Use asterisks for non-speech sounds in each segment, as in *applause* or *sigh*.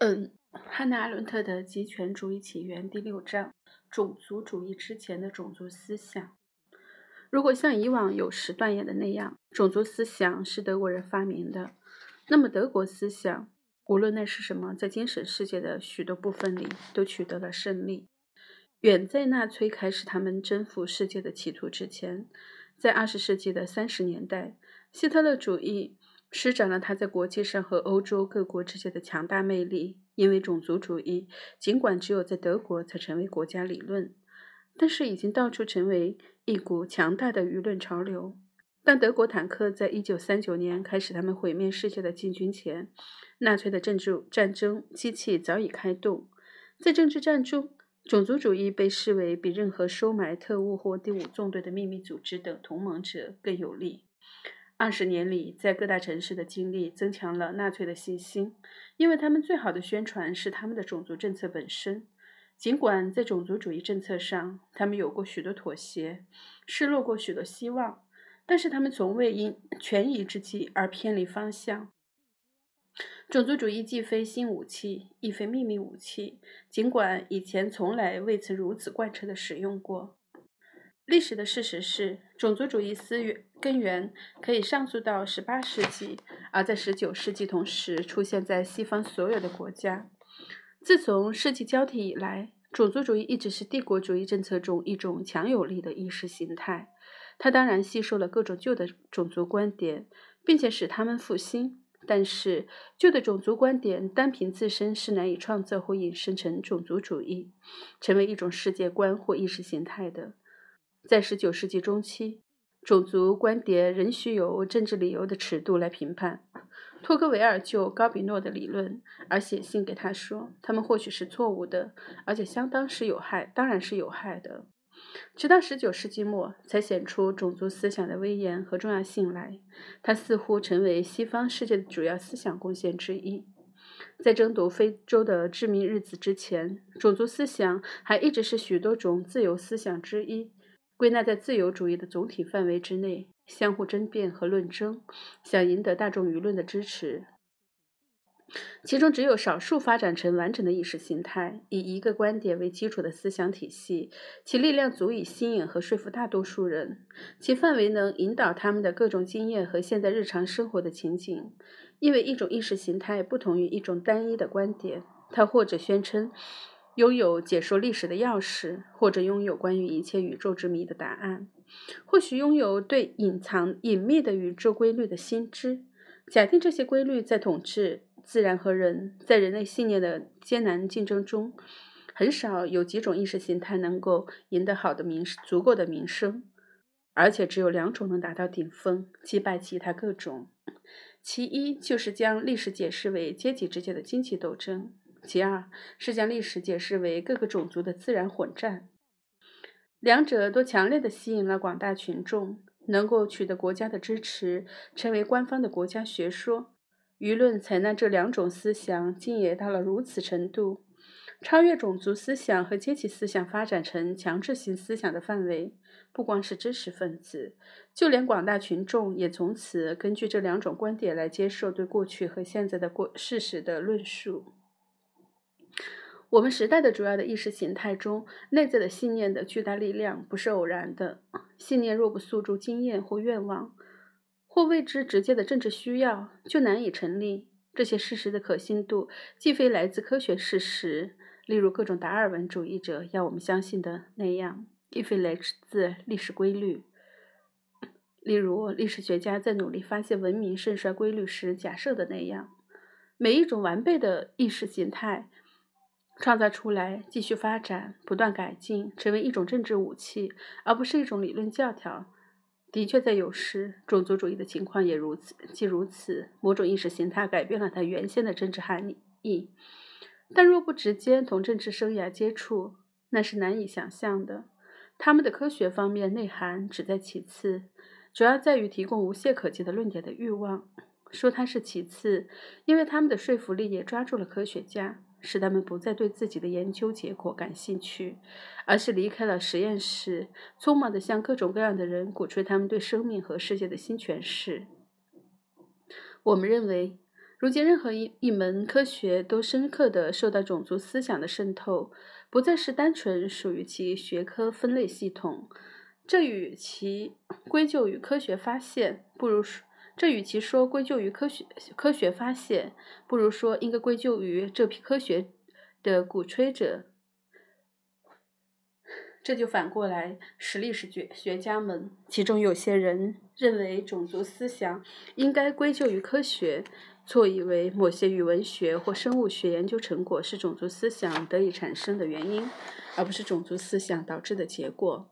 嗯，汉娜·阿伦特的《极权主义起源》第六章：种族主义之前的种族思想。如果像以往有时断言的那样，种族思想是德国人发明的，那么德国思想，无论那是什么，在精神世界的许多部分里都取得了胜利。远在纳粹开始他们征服世界的企图之前，在二十世纪的三十年代，希特勒主义。施展了他在国际上和欧洲各国之间的强大魅力。因为种族主义，尽管只有在德国才成为国家理论，但是已经到处成为一股强大的舆论潮流。当德国坦克在一九三九年开始他们毁灭世界的进军前，纳粹的政治战争机器早已开动。在政治战中，种族主义被视为比任何收买特务或第五纵队的秘密组织等同盟者更有利。二十年里，在各大城市的经历增强了纳粹的信心，因为他们最好的宣传是他们的种族政策本身。尽管在种族主义政策上，他们有过许多妥协，失落过许多希望，但是他们从未因权宜之计而偏离方向。种族主义既非新武器，亦非秘密武器，尽管以前从来未曾如此贯彻的使用过。历史的事实是，种族主义思源根源可以上溯到十八世纪，而在十九世纪同时出现在西方所有的国家。自从世纪交替以来，种族主义一直是帝国主义政策中一种强有力的意识形态。它当然吸收了各种旧的种族观点，并且使他们复兴。但是，旧的种族观点单凭自身是难以创造或引申成种族主义，成为一种世界观或意识形态的。在十九世纪中期，种族观点仍需有政治理由的尺度来评判。托克维尔就高比诺的理论而写信给他说，他们或许是错误的，而且相当是有害，当然是有害的。直到十九世纪末，才显出种族思想的威严和重要性来。它似乎成为西方世界的主要思想贡献之一。在争夺非洲的致命日子之前，种族思想还一直是许多种自由思想之一。归纳在自由主义的总体范围之内，相互争辩和论争，想赢得大众舆论的支持。其中只有少数发展成完整的意识形态，以一个观点为基础的思想体系，其力量足以吸引和说服大多数人，其范围能引导他们的各种经验和现在日常生活的情景。因为一种意识形态不同于一种单一的观点，它或者宣称。拥有解说历史的钥匙，或者拥有关于一切宇宙之谜的答案，或许拥有对隐藏隐秘的宇宙规律的心知。假定这些规律在统治自然和人，在人类信念的艰难竞争中，很少有几种意识形态能够赢得好的名足够的名声，而且只有两种能达到顶峰，击败其他各种。其一就是将历史解释为阶级之间的经济斗争。其二是将历史解释为各个种族的自然混战，两者都强烈地吸引了广大群众，能够取得国家的支持，成为官方的国家学说。舆论采纳这两种思想，竟也到了如此程度，超越种族思想和阶级思想，发展成强制性思想的范围。不光是知识分子，就连广大群众也从此根据这两种观点来接受对过去和现在的过事实的论述。我们时代的主要的意识形态中内在的信念的巨大力量不是偶然的。信念若不诉诸经验或愿望，或未知直接的政治需要，就难以成立。这些事实的可信度既非来自科学事实，例如各种达尔文主义者要我们相信的那样，亦非来自历史规律，例如历史学家在努力发现文明盛衰规律时假设的那样。每一种完备的意识形态。创造出来，继续发展，不断改进，成为一种政治武器，而不是一种理论教条。的确，在有时，种族主义的情况也如此。既如此，某种意识形态改变了它原先的政治含义。但若不直接同政治生涯接触，那是难以想象的。他们的科学方面内涵只在其次，主要在于提供无懈可击的论点的欲望。说它是其次，因为他们的说服力也抓住了科学家。使他们不再对自己的研究结果感兴趣，而是离开了实验室，匆忙地向各种各样的人鼓吹他们对生命和世界的新诠释。我们认为，如今，任何一一门科学都深刻地受到种族思想的渗透，不再是单纯属于其学科分类系统。这与其归咎于科学发现，不如这与其说归咎于科学科学发现，不如说应该归咎于这批科学的鼓吹者。这就反过来使历史学学家们，其中有些人认为种族思想应该归咎于科学，错以为某些语文学或生物学研究成果是种族思想得以产生的原因，而不是种族思想导致的结果。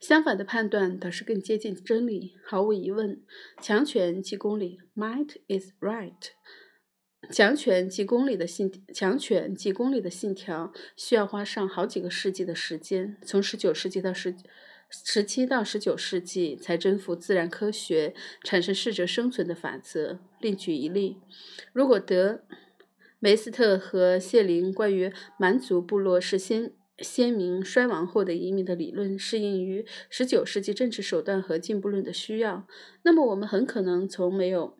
相反的判断倒是更接近真理。毫无疑问，强权即公理 （Might is right）。强权即公理的信，强权即公理的信条需要花上好几个世纪的时间，从十九世纪到十十七到十九世纪才征服自然科学，产生适者生存的法则。另举一例，如果德梅斯特和谢林关于蛮族部落是先先民衰亡后的移民的理论适应于十九世纪政治手段和进步论的需要，那么我们很可能从没有。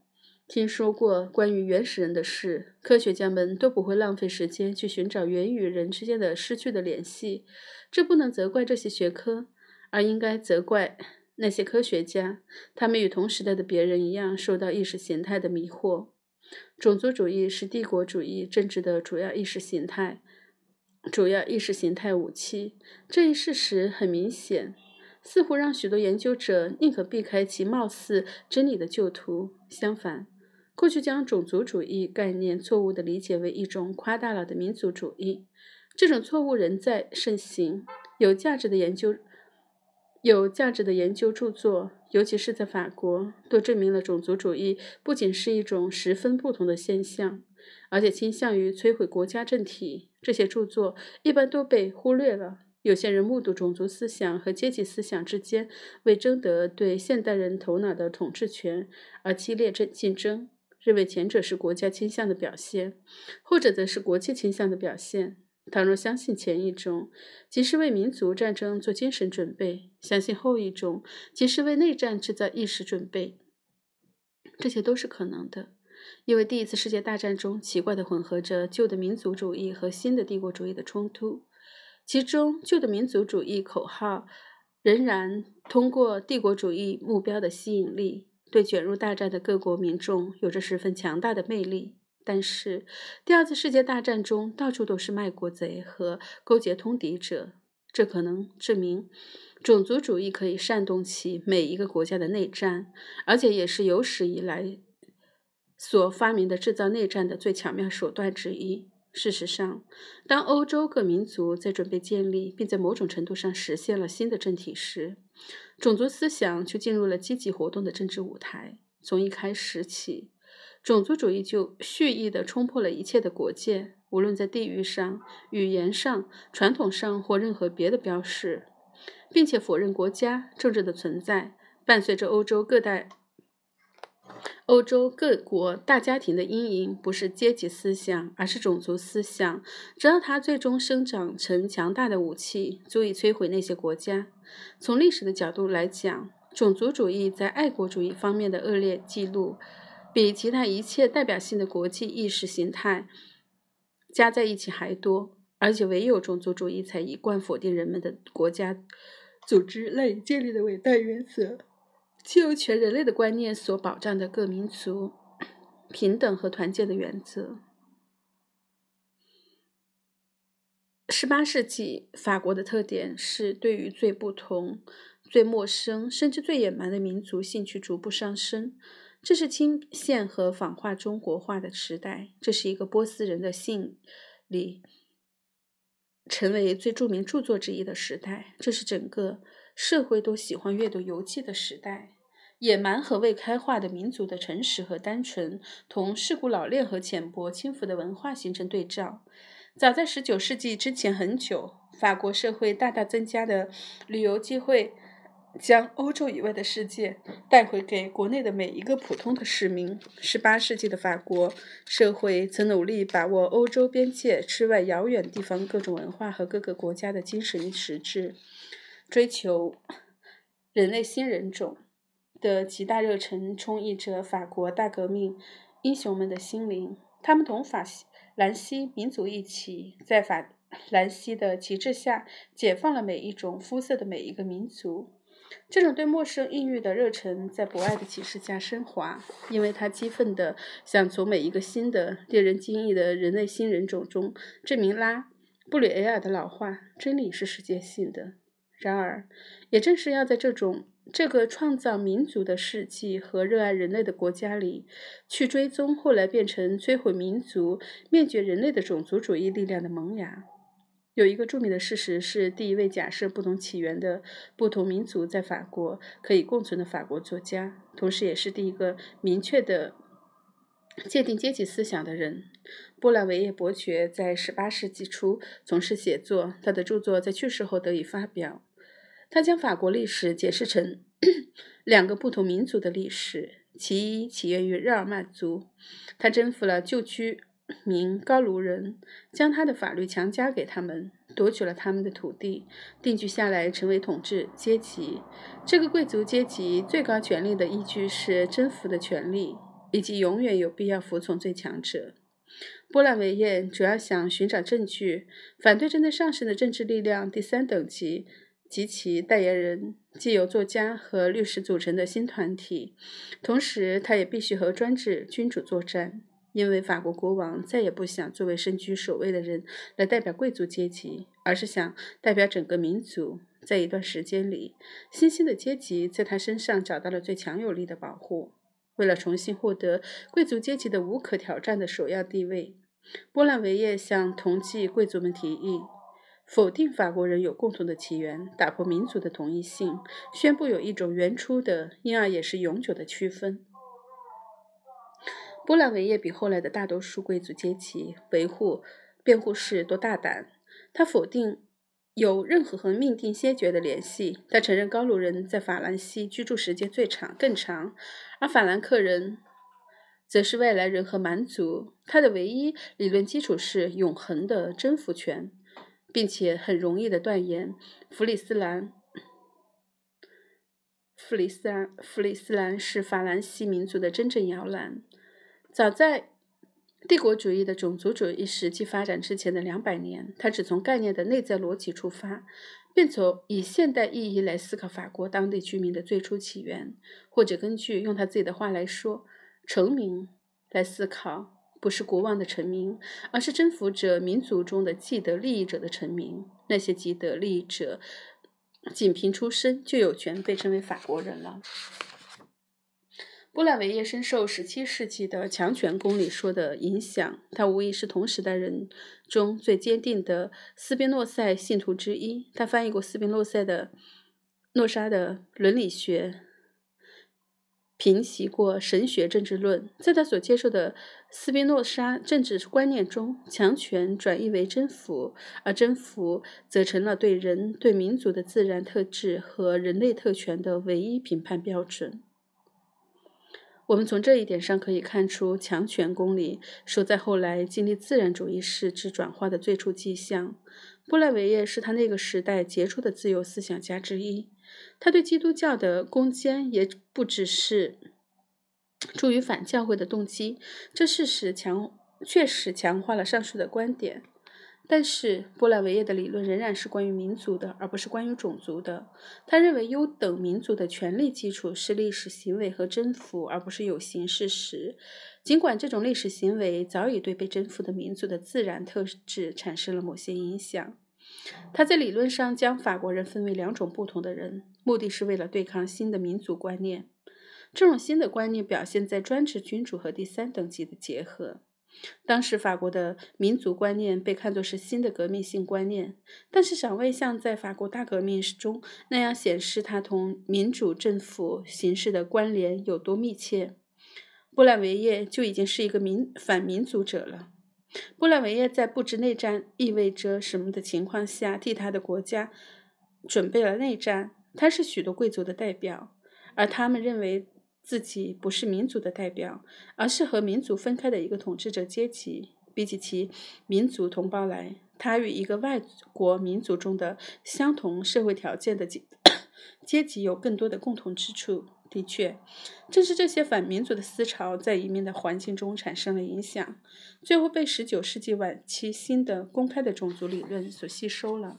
听说过关于原始人的事，科学家们都不会浪费时间去寻找人与人之间的失去的联系。这不能责怪这些学科，而应该责怪那些科学家。他们与同时代的别人一样，受到意识形态的迷惑。种族主义是帝国主义政治的主要意识形态，主要意识形态武器。这一事实很明显，似乎让许多研究者宁可避开其貌似真理的旧图。相反，过去将种族主义概念错误地理解为一种夸大了的民族主义，这种错误仍在盛行。有价值的研究、有价值的研究著作，尤其是在法国，都证明了种族主义不仅是一种十分不同的现象，而且倾向于摧毁国家政体。这些著作一般都被忽略了。有些人目睹种族思想和阶级思想之间为争得对现代人头脑的统治权而激烈争竞争。认为前者是国家倾向的表现，后者则是国际倾向的表现。倘若相信前一种，即是为民族战争做精神准备；相信后一种，即是为内战制造意识准备。这些都是可能的，因为第一次世界大战中奇怪地混合着旧的民族主义和新的帝国主义的冲突，其中旧的民族主义口号仍然通过帝国主义目标的吸引力。对卷入大战的各国民众有着十分强大的魅力，但是第二次世界大战中到处都是卖国贼和勾结通敌者，这可能证明种族主义可以煽动起每一个国家的内战，而且也是有史以来所发明的制造内战的最巧妙手段之一。事实上，当欧洲各民族在准备建立并在某种程度上实现了新的政体时，种族思想就进入了积极活动的政治舞台。从一开始起，种族主义就蓄意地冲破了一切的国界，无论在地域上、语言上、传统上或任何别的标识，并且否认国家政治的存在。伴随着欧洲各代。欧洲各国大家庭的阴影不是阶级思想，而是种族思想。只要它最终生长成强大的武器，足以摧毁那些国家。从历史的角度来讲，种族主义在爱国主义方面的恶劣记录，比其他一切代表性的国际意识形态加在一起还多。而且，唯有种族主义才一贯否定人们的国家组织赖以建立的伟大原则。既由全人类的观念所保障的各民族平等和团结的原则。十八世纪法国的特点是对于最不同、最陌生，甚至最野蛮的民族兴趣逐步上升。这是清线和仿画中国画的时代。这是一个波斯人的信里成为最著名著作之一的时代。这是整个社会都喜欢阅读游记的时代。野蛮和未开化的民族的诚实和单纯，同世故老练和浅薄轻浮的文化形成对照。早在十九世纪之前很久，法国社会大大增加的旅游机会，将欧洲以外的世界带回给国内的每一个普通的市民。十八世纪的法国社会曾努力把握欧洲边界之外遥远地方各种文化和各个国家的精神实质，追求人类新人种。的极大热忱充溢着法国大革命英雄们的心灵。他们同法西兰西民族一起，在法兰西的旗帜下，解放了每一种肤色的每一个民族。这种对陌生异域的热忱，在博爱的启示下升华，因为他激愤地想从每一个新的、令人惊异的人类新人种中证明拉布吕埃尔的老话：真理是世界性的。然而，也正是要在这种这个创造民族的世纪和热爱人类的国家里，去追踪后来变成摧毁民族、灭绝人类的种族主义力量的萌芽。有一个著名的事实是，第一位假设不同起源的不同民族在法国可以共存的法国作家，同时也是第一个明确的界定阶级思想的人。波兰维叶伯爵在18世纪初从事写作，他的著作在去世后得以发表。他将法国历史解释成 *clears throat* 两个不同民族的历史，其一起源于日耳曼族，他征服了旧居。民高卢人将他的法律强加给他们，夺取了他们的土地，定居下来，成为统治阶级。这个贵族阶级最高权力的依据是征服的权利，以及永远有必要服从最强者。波兰维耶主要想寻找证据，反对正在上升的政治力量第三等级及其代言人，既由作家和律师组成的新团体。同时，他也必须和专制君主作战。因为法国国王再也不想作为身居首位的人来代表贵族阶级，而是想代表整个民族。在一段时间里，新兴的阶级在他身上找到了最强有力的保护。为了重新获得贵族阶级的无可挑战的首要地位，波兰维叶向同济贵族们提议否定法国人有共同的起源，打破民族的统一性，宣布有一种原初的，因而也是永久的区分。波兰维叶比后来的大多数贵族阶级维护辩护士都大胆。他否定有任何和命定先决的联系。他承认高卢人在法兰西居住时间最长、更长，而法兰克人则是外来人和蛮族。他的唯一理论基础是永恒的征服权，并且很容易的断言弗里斯兰、弗里斯兰、弗里斯兰是法兰西民族的真正摇篮。早在帝国主义的种族主义实际发展之前的两百年，他只从概念的内在逻辑出发，并从以现代意义来思考法国当地居民的最初起源，或者根据用他自己的话来说，成名来思考，不是国王的臣民，而是征服者民族中的既得利益者的臣民。那些既得利益者仅凭出身就有权被称为法国人了。波兰维叶深受17世纪的强权公理说的影响，他无疑是同时代人中最坚定的斯宾诺塞信徒之一。他翻译过斯宾诺塞的诺沙的伦理学，平息过神学政治论。在他所接受的斯宾诺莎政治观念中，强权转移为征服，而征服则成了对人、对民族的自然特质和人类特权的唯一评判标准。我们从这一点上可以看出，强权公理是在后来经历自然主义式之转化的最初迹象。波兰维耶是他那个时代杰出的自由思想家之一。他对基督教的攻坚也不只是出于反教会的动机，这事实强确实强化了上述的观点。但是，波兰维叶的理论仍然是关于民族的，而不是关于种族的。他认为，优等民族的权利基础是历史行为和征服，而不是有形事实。尽管这种历史行为早已对被征服的民族的自然特质产生了某些影响，他在理论上将法国人分为两种不同的人，目的是为了对抗新的民族观念。这种新的观念表现在专制君主和第三等级的结合。当时法国的民族观念被看作是新的革命性观念，但是尚未像在法国大革命中那样显示它同民主政府形式的关联有多密切。波兰维叶就已经是一个民反民族者了。波兰维叶在不知内战意味着什么的情况下，替他的国家准备了内战。他是许多贵族的代表，而他们认为。自己不是民族的代表，而是和民族分开的一个统治者阶级。比起其民族同胞来，他与一个外国民族中的相同社会条件的阶阶级有更多的共同之处。的确，正是这些反民族的思潮在移民的环境中产生了影响，最后被19世纪晚期新的公开的种族理论所吸收了。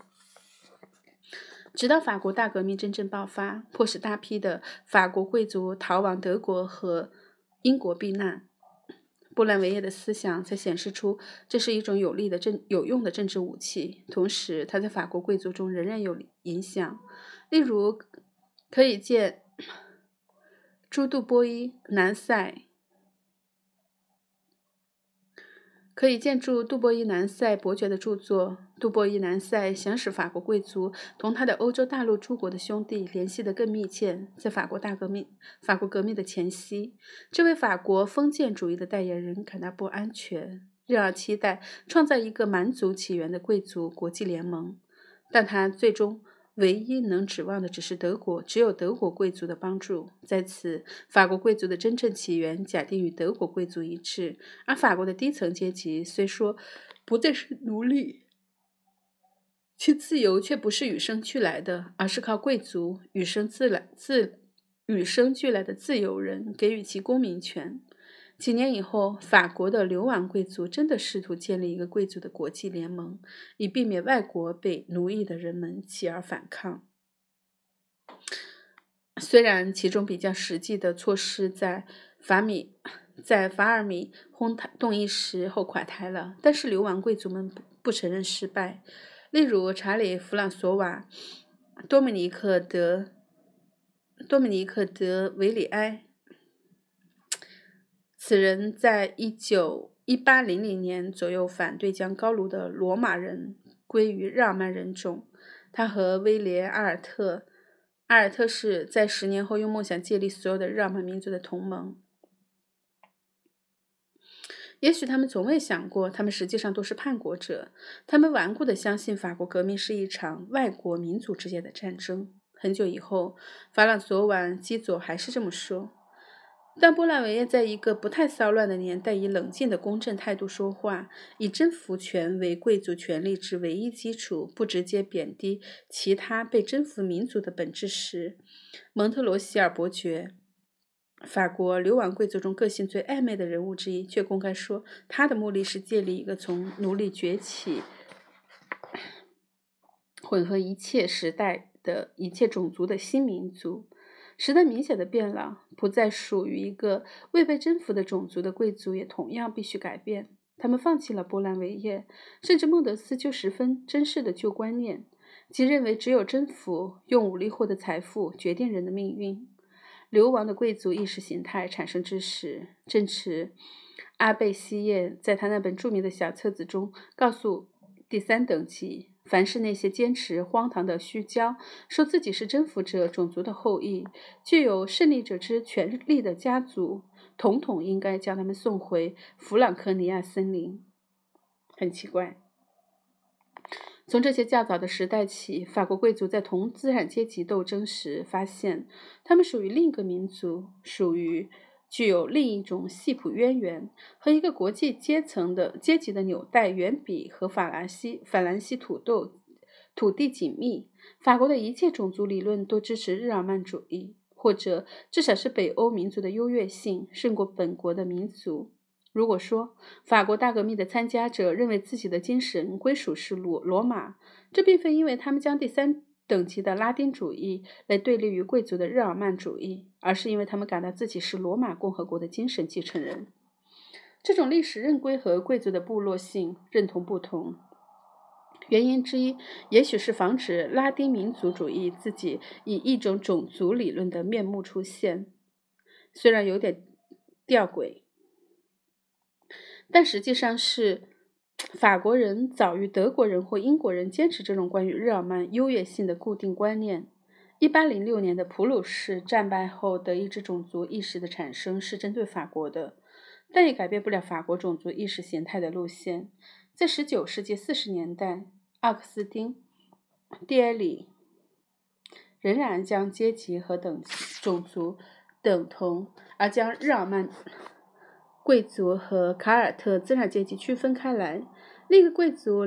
直到法国大革命真正爆发，迫使大批的法国贵族逃往德国和英国避难，布兰维耶的思想才显示出这是一种有力的政有用的政治武器。同时，他在法国贵族中仍然有影响，例如可以见。朱杜波伊南塞可以见注杜波伊南塞伯爵的著作。杜波伊南塞想使法国贵族同他的欧洲大陆诸国的兄弟联系得更密切。在法国大革命、法国革命的前夕，这位法国封建主义的代言人感到不安全，仍然期待创造一个蛮族起源的贵族国际联盟，但他最终。唯一能指望的只是德国，只有德国贵族的帮助。在此，法国贵族的真正起源假定与德国贵族一致，而法国的低层阶级虽说不再是奴隶，其自由却不是与生俱来的，而是靠贵族与生自来自与生俱来的自由人给予其公民权。几年以后，法国的流亡贵族真的试图建立一个贵族的国际联盟，以避免外国被奴役的人们起而反抗。虽然其中比较实际的措施在法米在法尔米轰动一时后垮台了，但是流亡贵族们不承认失败。例如，查理·弗朗索瓦·多米尼克·德多米尼克·德维里埃。此人在一九一八零零年左右反对将高卢的罗马人归于日耳曼人种。他和威廉·阿尔特阿尔特是在十年后用梦想建立所有的日耳曼民族的同盟。也许他们从未想过，他们实际上都是叛国者。他们顽固地相信法国革命是一场外国民族之间的战争。很久以后，法朗索瓦·基佐还是这么说。但波兰维耶在一个不太骚乱的年代，以冷静的公正态度说话，以征服权为贵族权力之唯一基础，不直接贬低其他被征服民族的本质时，蒙特罗希尔伯爵，法国流亡贵族中个性最暧昧的人物之一，却公开说，他的目的是建立一个从奴隶崛起、混合一切时代的一切种族的新民族。时代明显的变了，不再属于一个未被征服的种族的贵族也同样必须改变。他们放弃了波兰维耶，甚至孟德斯鸠十分珍视的旧观念，即认为只有征服、用武力获得财富决定人的命运。流亡的贵族意识形态产生之时，正值阿贝西耶在他那本著名的小册子中告诉第三等级。凡是那些坚持荒唐的虚骄，说自己是征服者种族的后裔，具有胜利者之权力的家族，统统应该将他们送回弗朗科尼亚森林。很奇怪，从这些较早的时代起，法国贵族在同资产阶级斗争时，发现他们属于另一个民族，属于。具有另一种系谱渊源和一个国际阶层的阶级的纽带，远比和法兰西法兰西土豆土地紧密。法国的一切种族理论都支持日耳曼主义，或者至少是北欧民族的优越性胜过本国的民族。如果说法国大革命的参加者认为自己的精神归属是罗罗马，这并非因为他们将第三。等级的拉丁主义来对立于贵族的日耳曼主义，而是因为他们感到自己是罗马共和国的精神继承人。这种历史认归和贵族的部落性认同不同，原因之一也许是防止拉丁民族主义自己以一种种族理论的面目出现。虽然有点吊诡，但实际上是。法国人早于德国人或英国人坚持这种关于日耳曼优越性的固定观念。1806年的普鲁士战败后，德意志种族意识的产生是针对法国的，但也改变不了法国种族意识形态的路线。在19世纪40年代，奥克斯丁、蒂埃里仍然将阶级和等种族等同，而将日耳曼。贵族和卡尔特资产阶级区分开来。另一个贵族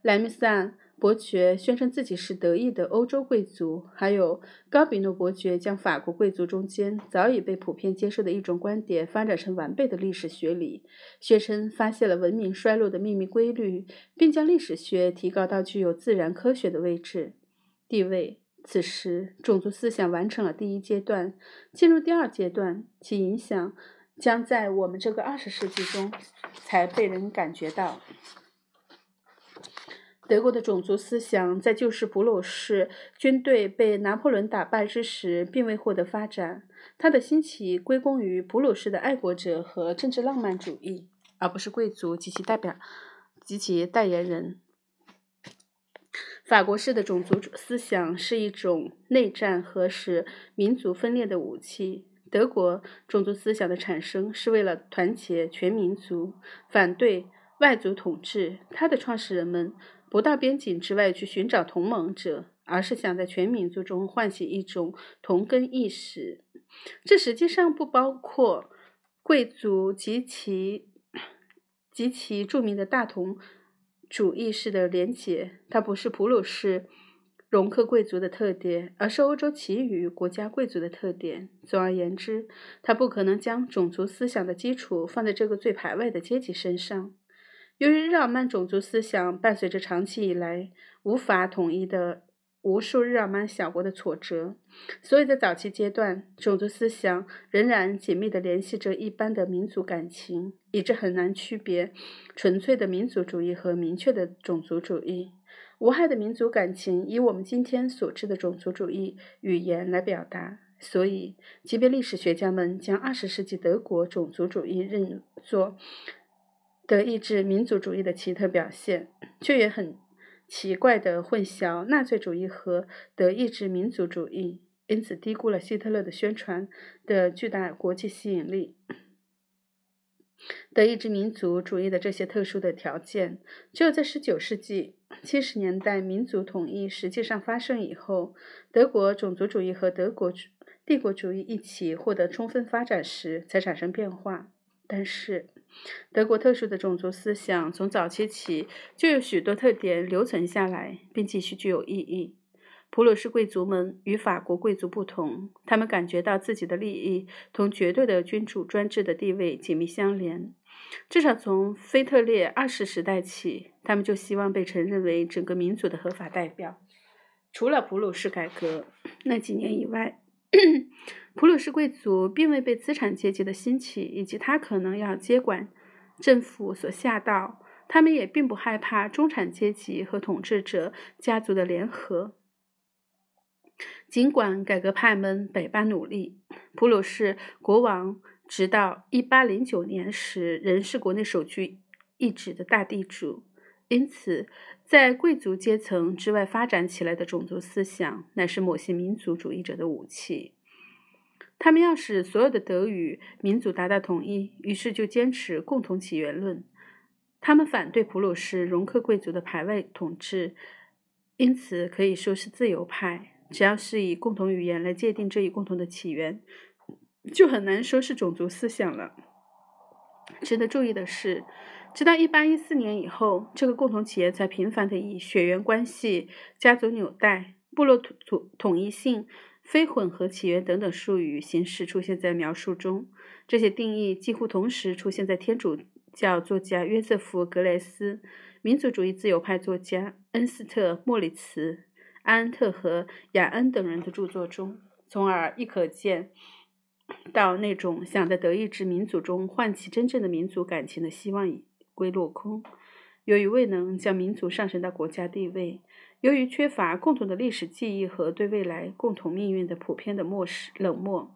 莱米萨伯爵宣称自己是得意的欧洲贵族，还有高比诺伯爵将法国贵族中间早已被普遍接受的一种观点发展成完备的历史学理，宣称发现了文明衰落的秘密规律，并将历史学提高到具有自然科学的位置地位。此时，种族思想完成了第一阶段，进入第二阶段，其影响将在我们这个二十世纪中才被人感觉到。德国的种族思想在旧时普鲁士军队被拿破仑打败之时，并未获得发展。它的兴起归功于普鲁士的爱国者和政治浪漫主义，而不是贵族及其代表及其代言人。法国式的种族思想是一种内战和使民族分裂的武器。德国种族思想的产生是为了团结全民族，反对外族统治。它的创始人们。不到边境之外去寻找同盟者，而是想在全民族中唤起一种同根意识。这实际上不包括贵族及其及其著名的大同主义式的联结。它不是普鲁士容克贵族的特点，而是欧洲其余国家贵族的特点。总而言之，他不可能将种族思想的基础放在这个最排外的阶级身上。由于日耳曼种族思想伴随着长期以来无法统一的无数日耳曼小国的挫折，所以在早期阶段，种族思想仍然紧密地联系着一般的民族感情，以致很难区别纯粹的民族主义和明确的种族主义。无害的民族感情以我们今天所知的种族主义语言来表达，所以，即便历史学家们将二十世纪德国种族主义认作，德意志民族主义的奇特表现，却也很奇怪地混淆纳粹主义和德意志民族主义，因此低估了希特勒的宣传的巨大国际吸引力。德意志民族主义的这些特殊的条件，只有在19世纪70年代民族统一实际上发生以后，德国种族主义和德国帝国主义一起获得充分发展时，才产生变化。但是，德国特殊的种族思想从早期起就有许多特点留存下来，并继续具有意义。普鲁士贵族们与法国贵族不同，他们感觉到自己的利益同绝对的君主专制的地位紧密相连。至少从腓特烈二世时代起，他们就希望被承认为整个民族的合法代表。除了普鲁士改革那几年以外。*clears throat* 普鲁士贵族并未被资产阶级的兴起以及他可能要接管政府所吓到，他们也并不害怕中产阶级和统治者家族的联合。尽管改革派们百般努力，普鲁士国王直到1809年时仍是国内首屈一指的大地主。因此，在贵族阶层之外发展起来的种族思想，乃是某些民族主义者的武器。他们要使所有的德语民族达到统一，于是就坚持共同起源论。他们反对普鲁士容克贵族的排外统治，因此可以说是自由派。只要是以共同语言来界定这一共同的起源，就很难说是种族思想了。值得注意的是。直到一八一四年以后，这个共同企业才频繁地以血缘关系、家族纽带、部落统统一性、非混合起源等等术语形式出现在描述中。这些定义几乎同时出现在天主教作家约瑟夫·格雷斯、民族主义自由派作家恩斯特·莫里茨、安特和雅恩等人的著作中，从而亦可见。到那种想在德意志民族中唤起真正的民族感情的希望已。归落空。由于未能将民族上升到国家地位，由于缺乏共同的历史记忆和对未来共同命运的普遍的漠视冷漠，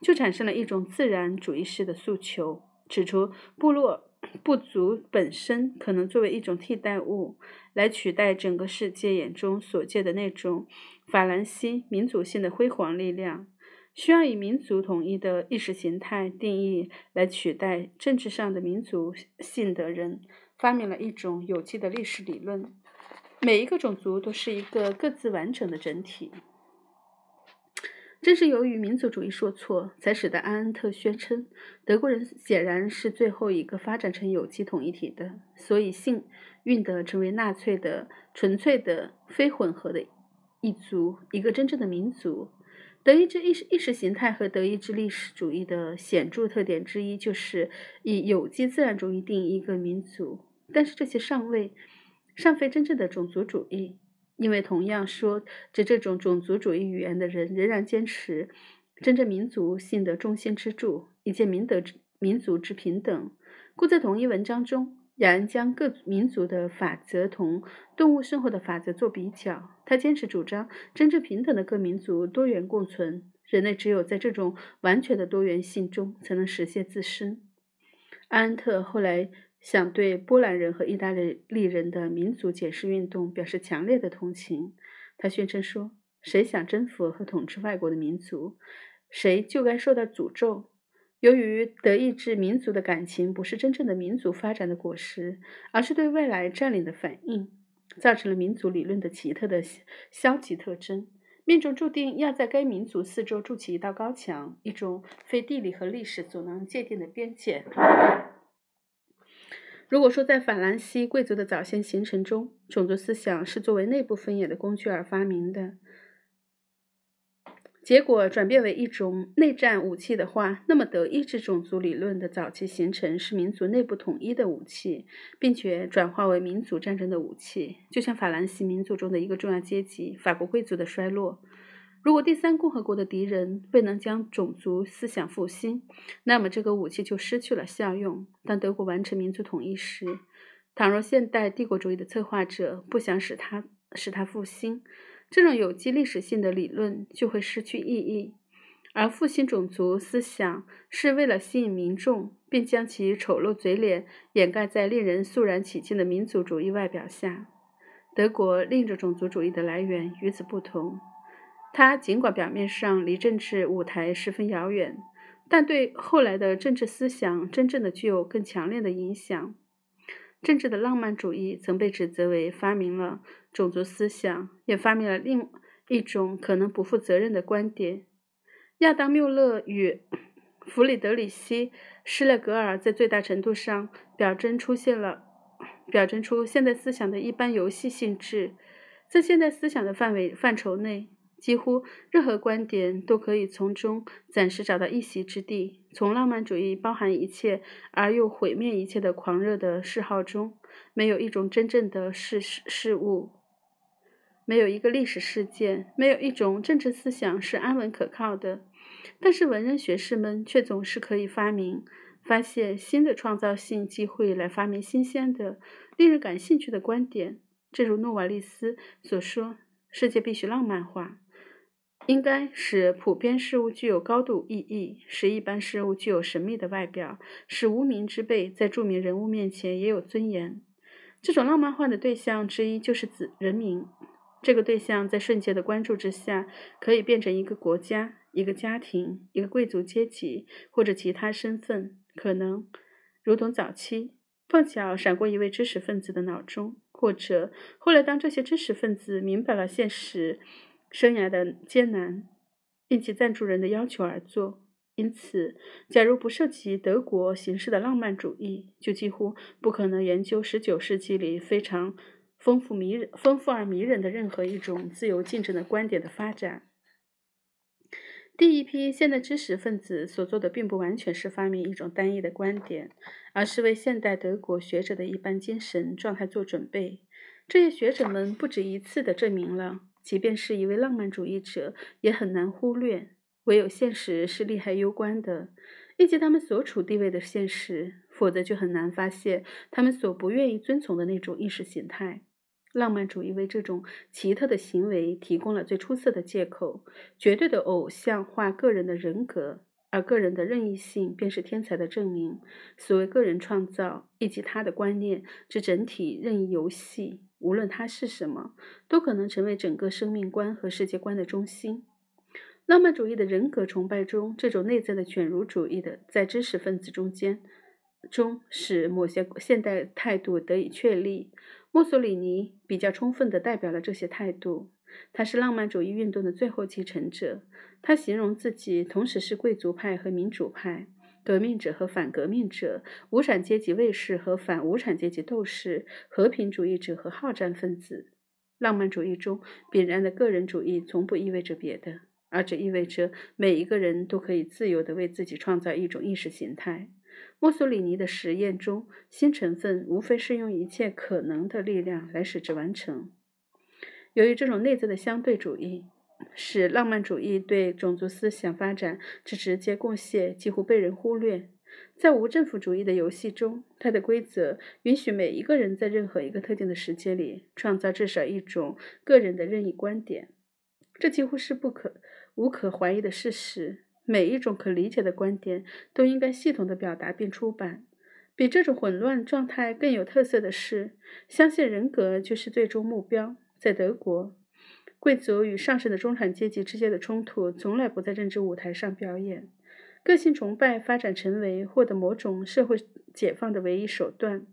就产生了一种自然主义式的诉求，指出部落不足本身可能作为一种替代物，来取代整个世界眼中所见的那种法兰西民族性的辉煌力量。需要以民族统一的意识形态定义来取代政治上的民族性的人，发明了一种有机的历史理论：每一个种族都是一个各自完整的整体。正是由于民族主义受挫，才使得安恩特宣称德国人显然是最后一个发展成有机统一体的，所以幸运的成为纳粹的纯粹的非混合的一族，一个真正的民族。德意志意识意识形态和德意志历史主义的显著特点之一，就是以有机自然主义定义一个民族。但是这些尚未尚非真正的种族主义。因为同样说着这种种族主义语言的人，仍然坚持真正民族性的中心支柱，以见民德之民族之平等。故在同一文章中，雅恩将各民族的法则同动物生活的法则做比较。他坚持主张真正平等的各民族多元共存。人类只有在这种完全的多元性中，才能实现自身。安特后来。想对波兰人和意大利人的民族解释运动表示强烈的同情。他宣称说：“谁想征服和统治外国的民族，谁就该受到诅咒。”由于德意志民族的感情不是真正的民族发展的果实，而是对未来占领的反应，造成了民族理论的奇特的消极特征。命中注定要在该民族四周筑起一道高墙，一种非地理和历史所能界定的边界。如果说在法兰西贵族的早先形成中，种族思想是作为内部分野的工具而发明的，结果转变为一种内战武器的话，那么德意志种族理论的早期形成是民族内部统一的武器，并且转化为民族战争的武器，就像法兰西民族中的一个重要阶级——法国贵族的衰落。如果第三共和国的敌人未能将种族思想复兴，那么这个武器就失去了效用。当德国完成民族统一时，倘若现代帝国主义的策划者不想使它使它复兴，这种有机历史性的理论就会失去意义。而复兴种族思想是为了吸引民众，并将其丑陋嘴脸掩盖在令人肃然起敬的民族主义外表下。德国另一种种族主义的来源与此不同。它尽管表面上离政治舞台十分遥远，但对后来的政治思想真正的具有更强烈的影响。政治的浪漫主义曾被指责为发明了种族思想，也发明了另一种可能不负责任的观点。亚当·缪勒与弗里德里希·施勒格尔在最大程度上表征出现了表征出现代思想的一般游戏性质，在现代思想的范围范畴内。几乎任何观点都可以从中暂时找到一席之地。从浪漫主义包含一切而又毁灭一切的狂热的嗜好中，没有一种真正的事事物，没有一个历史事件，没有一种政治思想是安稳可靠的。但是文人学士们却总是可以发明、发现新的创造性机会来发明新鲜的、令人感兴趣的观点。正如诺瓦利斯所说：“世界必须浪漫化。”应该使普遍事物具有高度意义，使一般事物具有神秘的外表，使无名之辈在著名人物面前也有尊严。这种浪漫化的对象之一就是子人民。这个对象在瞬间的关注之下，可以变成一个国家、一个家庭、一个贵族阶级或者其他身份。可能如同早期碰巧闪过一位知识分子的脑中，或者后来当这些知识分子明白了现实。生涯的艰难，应其赞助人的要求而做。因此，假如不涉及德国形式的浪漫主义，就几乎不可能研究十九世纪里非常丰富迷人、丰富而迷人的任何一种自由竞争的观点的发展。第一批现代知识分子所做的，并不完全是发明一种单一的观点，而是为现代德国学者的一般精神状态做准备。这些学者们不止一次地证明了。即便是一位浪漫主义者，也很难忽略，唯有现实是利害攸关的，以及他们所处地位的现实，否则就很难发现他们所不愿意遵从的那种意识形态。浪漫主义为这种奇特的行为提供了最出色的借口，绝对的偶像化个人的人格，而个人的任意性便是天才的证明。所谓个人创造以及他的观念之整体任意游戏。无论它是什么，都可能成为整个生命观和世界观的中心。浪漫主义的人格崇拜中，这种内在的犬儒主义的在知识分子中间中使某些现代态度得以确立。墨索里尼比较充分地代表了这些态度。他是浪漫主义运动的最后继承者。他形容自己同时是贵族派和民主派、革命者和反革命者、无产阶级卫士和反无产阶级斗士、和平主义者和好战分子。浪漫主义中必然的个人主义从不意味着别的，而只意味着每一个人都可以自由地为自己创造一种意识形态。墨索里尼的实验中，新成分无非是用一切可能的力量来使之完成。由于这种内在的相对主义。使浪漫主义对种族思想发展之直接贡献几乎被人忽略。在无政府主义的游戏中，它的规则允许每一个人在任何一个特定的时间里创造至少一种个人的任意观点。这几乎是不可无可怀疑的事实。每一种可理解的观点都应该系统地表达并出版。比这种混乱状态更有特色的是，相信人格就是最终目标。在德国。贵族与上层的中产阶级之间的冲突从来不在政治舞台上表演。个性崇拜发展成为获得某种社会解放的唯一手段。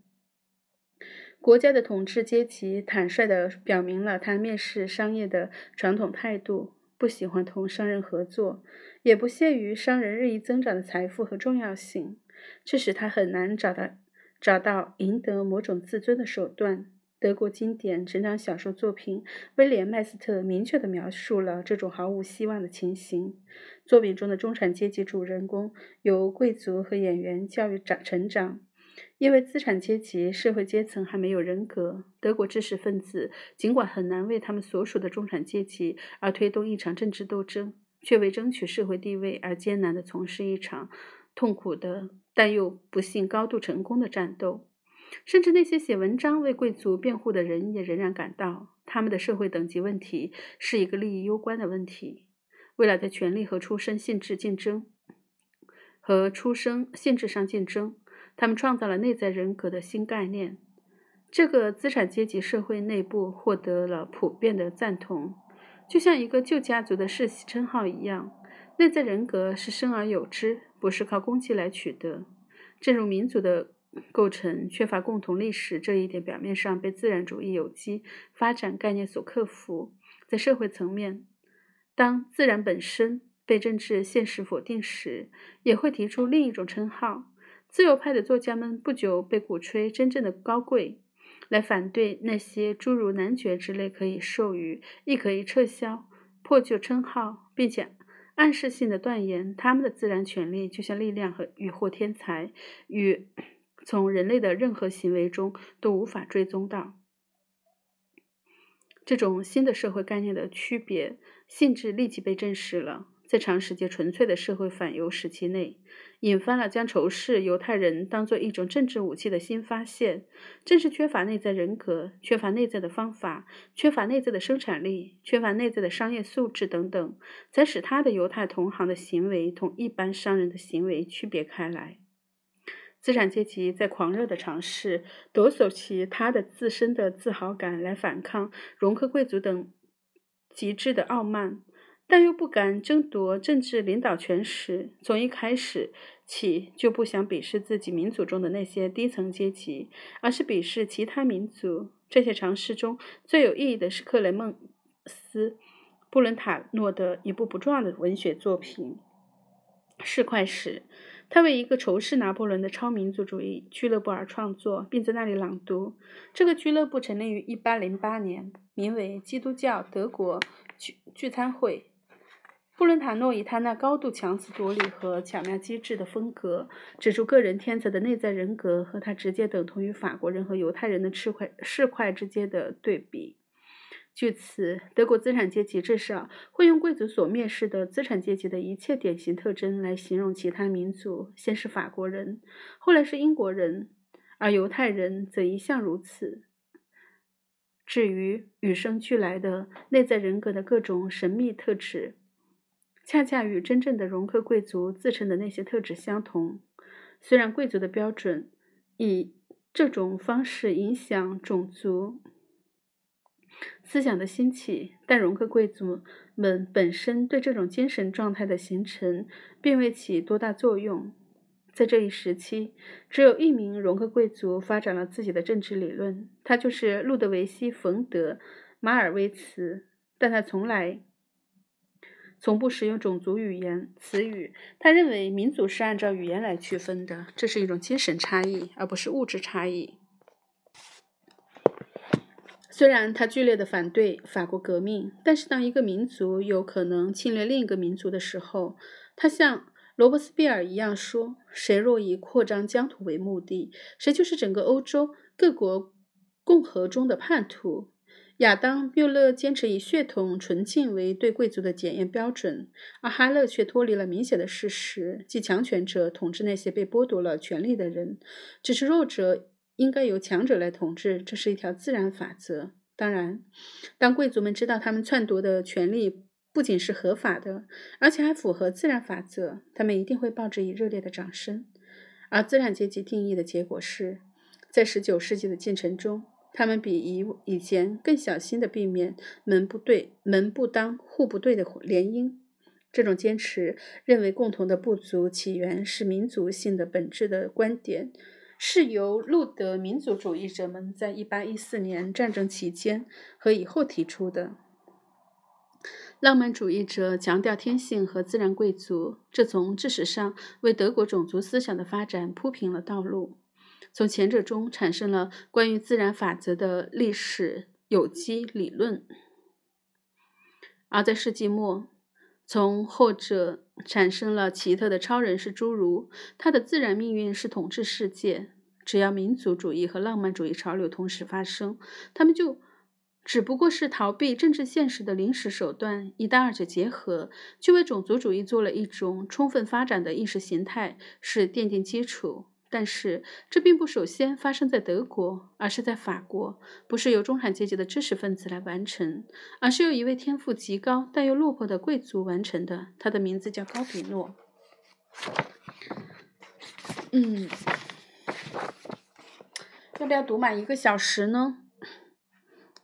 国家的统治阶级坦率地表明了他蔑视商业的传统态度，不喜欢同商人合作，也不屑于商人日益增长的财富和重要性。这使他很难找到找到赢得某种自尊的手段。德国经典成长小说作品《威廉·麦斯特》明确地描述了这种毫无希望的情形。作品中的中产阶级主人公由贵族和演员教育长成长，因为资产阶级社会阶层还没有人格。德国知识分子尽管很难为他们所属的中产阶级而推动一场政治斗争，却为争取社会地位而艰难地从事一场痛苦的但又不幸高度成功的战斗。甚至那些写文章为贵族辩护的人也仍然感到，他们的社会等级问题是一个利益攸关的问题。为了在权力和出身性质竞争和出生性质上竞争，他们创造了内在人格的新概念。这个资产阶级社会内部获得了普遍的赞同，就像一个旧家族的世袭称号一样。内在人格是生而有之，不是靠功绩来取得。正如民族的。构成缺乏共同历史这一点，表面上被自然主义有机发展概念所克服。在社会层面，当自然本身被政治现实否定时，也会提出另一种称号。自由派的作家们不久被鼓吹真正的高贵，来反对那些诸如男爵之类可以授予亦可以撤销破旧称号，并且暗示性的断言他们的自然权利就像力量和与或天才与。从人类的任何行为中都无法追踪到这种新的社会概念的区别性质，立即被证实了。在长时间纯粹的社会反犹时期内，引发了将仇视犹太人当做一种政治武器的新发现。正是缺乏内在人格、缺乏内在的方法、缺乏内在的生产力、缺乏内在的商业素质等等，才使他的犹太同行的行为同一般商人的行为区别开来。资产阶级在狂热的尝试夺走其他的自身的自豪感，来反抗容克贵族等极致的傲慢，但又不敢争夺政治领导权时，从一开始起就不想鄙视自己民族中的那些低层阶级，而是鄙视其他民族。这些尝试中最有意义的是克雷孟斯·布伦塔诺的一部不重要的文学作品《市侩史》。他为一个仇视拿破仑的超民族主义俱乐部而创作，并在那里朗读。这个俱乐部成立于1808年，名为基督教德国聚聚餐会。布伦塔诺以他那高度强词夺理和巧妙机智的风格，指出个人天才的内在人格和他直接等同于法国人和犹太人的赤块市侩之间的对比。据此，德国资产阶级至少会用贵族所蔑视的资产阶级的一切典型特征来形容其他民族。先是法国人，后来是英国人，而犹太人则一向如此。至于与生俱来的内在人格的各种神秘特质，恰恰与真正的容克贵族自称的那些特质相同。虽然贵族的标准以这种方式影响种族。思想的兴起，但容克贵族们本身对这种精神状态的形成并未起多大作用。在这一时期，只有一名容克贵族发展了自己的政治理论，他就是路德维希·冯·德·马尔维茨。但他从来从不使用种族语言词语。他认为民族是按照语言来区分的，这是一种精神差异，而不是物质差异。虽然他剧烈的反对法国革命，但是当一个民族有可能侵略另一个民族的时候，他像罗伯斯庇尔一样说：“谁若以扩张疆土为目的，谁就是整个欧洲各国共和中的叛徒。”亚当·缪勒坚持以血统纯净为对贵族的检验标准，而哈勒却脱离了明显的事实，即强权者统治那些被剥夺了权利的人，只是弱者。应该由强者来统治，这是一条自然法则。当然，当贵族们知道他们篡夺的权利不仅是合法的，而且还符合自然法则，他们一定会报之以热烈的掌声。而资产阶级定义的结果是，在十九世纪的进程中，他们比以以前更小心地避免门不对、门不当户不对的联姻。这种坚持认为共同的部族起源是民族性的本质的观点。是由路德民族主义者们在1814年战争期间和以后提出的。浪漫主义者强调天性和自然贵族，这从知识上为德国种族思想的发展铺平了道路。从前者中产生了关于自然法则的历史有机理论，而在世纪末，从后者产生了奇特的超人式侏儒，他的自然命运是统治世界。只要民族主义和浪漫主义潮流同时发生，他们就只不过是逃避政治现实的临时手段。一旦二者结合，就为种族主义做了一种充分发展的意识形态，是奠定基础。但是，这并不首先发生在德国，而是在法国，不是由中产阶级的知识分子来完成，而是由一位天赋极高但又落魄的贵族完成的。他的名字叫高比诺。嗯。要不要读满一个小时呢？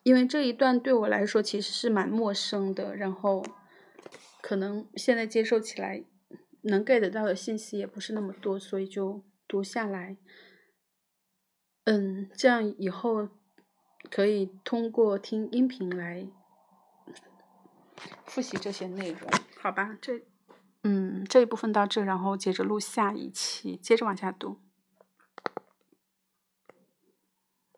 因为这一段对我来说其实是蛮陌生的，然后可能现在接受起来能 get 到的信息也不是那么多，所以就读下来。嗯，这样以后可以通过听音频来复习这些内容，好吧？这嗯这一部分到这，然后接着录下一期，接着往下读。